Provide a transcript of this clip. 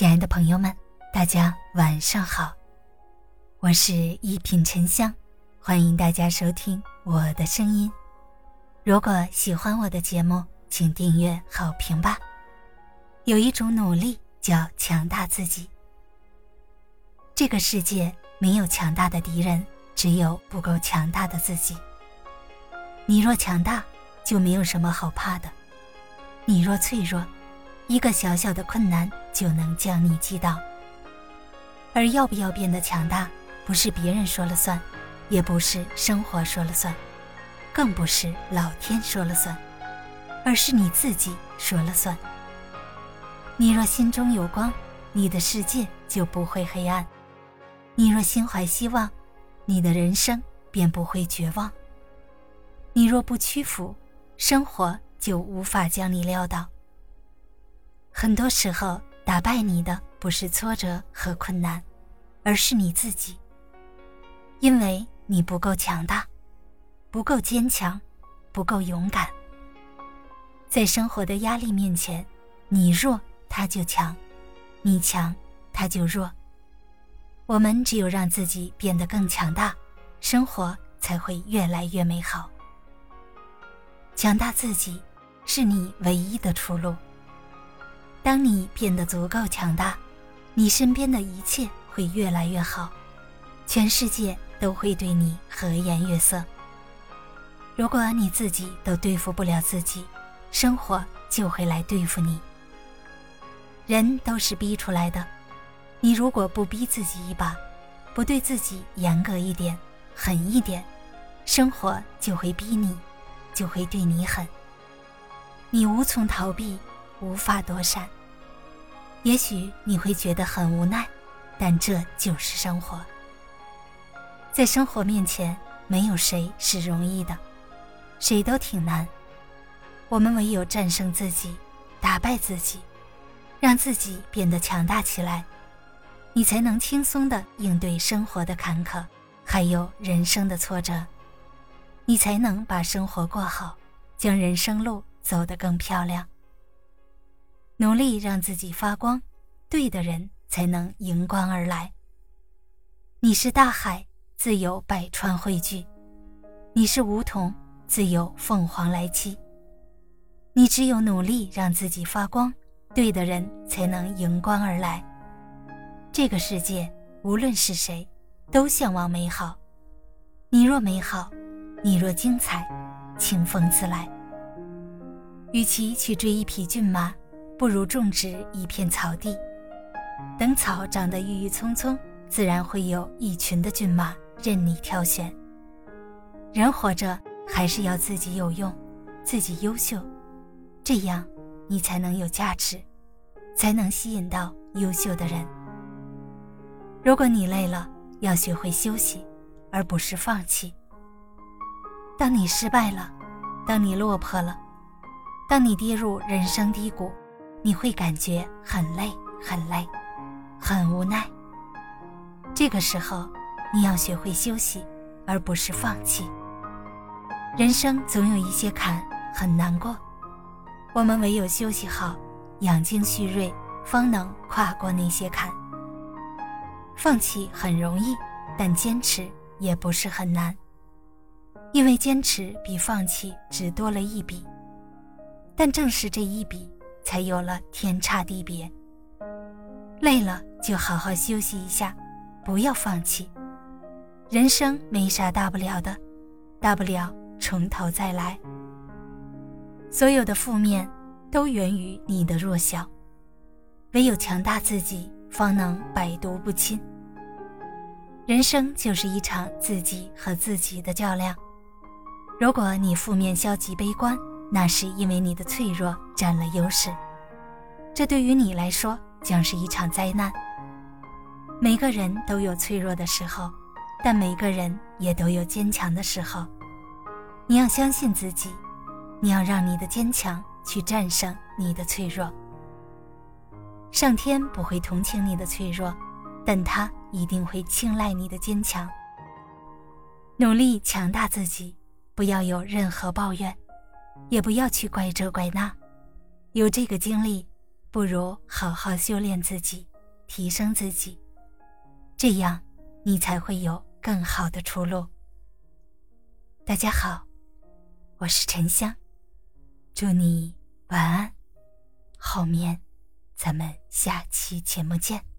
亲爱的朋友们，大家晚上好，我是一品沉香，欢迎大家收听我的声音。如果喜欢我的节目，请订阅、好评吧。有一种努力叫强大自己。这个世界没有强大的敌人，只有不够强大的自己。你若强大，就没有什么好怕的；你若脆弱，一个小小的困难就能将你击倒。而要不要变得强大，不是别人说了算，也不是生活说了算，更不是老天说了算，而是你自己说了算。你若心中有光，你的世界就不会黑暗；你若心怀希望，你的人生便不会绝望。你若不屈服，生活就无法将你撂倒。很多时候，打败你的不是挫折和困难，而是你自己。因为你不够强大，不够坚强，不够勇敢。在生活的压力面前，你弱他就强，你强他就弱。我们只有让自己变得更强大，生活才会越来越美好。强大自己，是你唯一的出路。当你变得足够强大，你身边的一切会越来越好，全世界都会对你和颜悦色。如果你自己都对付不了自己，生活就会来对付你。人都是逼出来的，你如果不逼自己一把，不对自己严格一点、狠一点，生活就会逼你，就会对你狠。你无从逃避。无法躲闪。也许你会觉得很无奈，但这就是生活。在生活面前，没有谁是容易的，谁都挺难。我们唯有战胜自己，打败自己，让自己变得强大起来，你才能轻松的应对生活的坎坷，还有人生的挫折。你才能把生活过好，将人生路走得更漂亮。努力让自己发光，对的人才能迎光而来。你是大海，自有百川汇聚；你是梧桐，自有凤凰来栖。你只有努力让自己发光，对的人才能迎光而来。这个世界，无论是谁，都向往美好。你若美好，你若精彩，清风自来。与其去追一匹骏马。不如种植一片草地，等草长得郁郁葱葱，自然会有一群的骏马任你挑选。人活着还是要自己有用，自己优秀，这样你才能有价值，才能吸引到优秀的人。如果你累了，要学会休息，而不是放弃。当你失败了，当你落魄了，当你跌入人生低谷。你会感觉很累，很累，很无奈。这个时候，你要学会休息，而不是放弃。人生总有一些坎很难过，我们唯有休息好，养精蓄锐，方能跨过那些坎。放弃很容易，但坚持也不是很难，因为坚持比放弃只多了一笔。但正是这一笔。才有了天差地别。累了就好好休息一下，不要放弃。人生没啥大不了的，大不了从头再来。所有的负面都源于你的弱小，唯有强大自己，方能百毒不侵。人生就是一场自己和自己的较量。如果你负面、消极、悲观，那是因为你的脆弱占了优势，这对于你来说将是一场灾难。每个人都有脆弱的时候，但每个人也都有坚强的时候。你要相信自己，你要让你的坚强去战胜你的脆弱。上天不会同情你的脆弱，但他一定会青睐你的坚强。努力强大自己，不要有任何抱怨。也不要去怪这怪那，有这个经历，不如好好修炼自己。提升自己，这样你才会有更好的出路。大家好，我是沉香，祝你晚安，好眠，咱们下期节目见。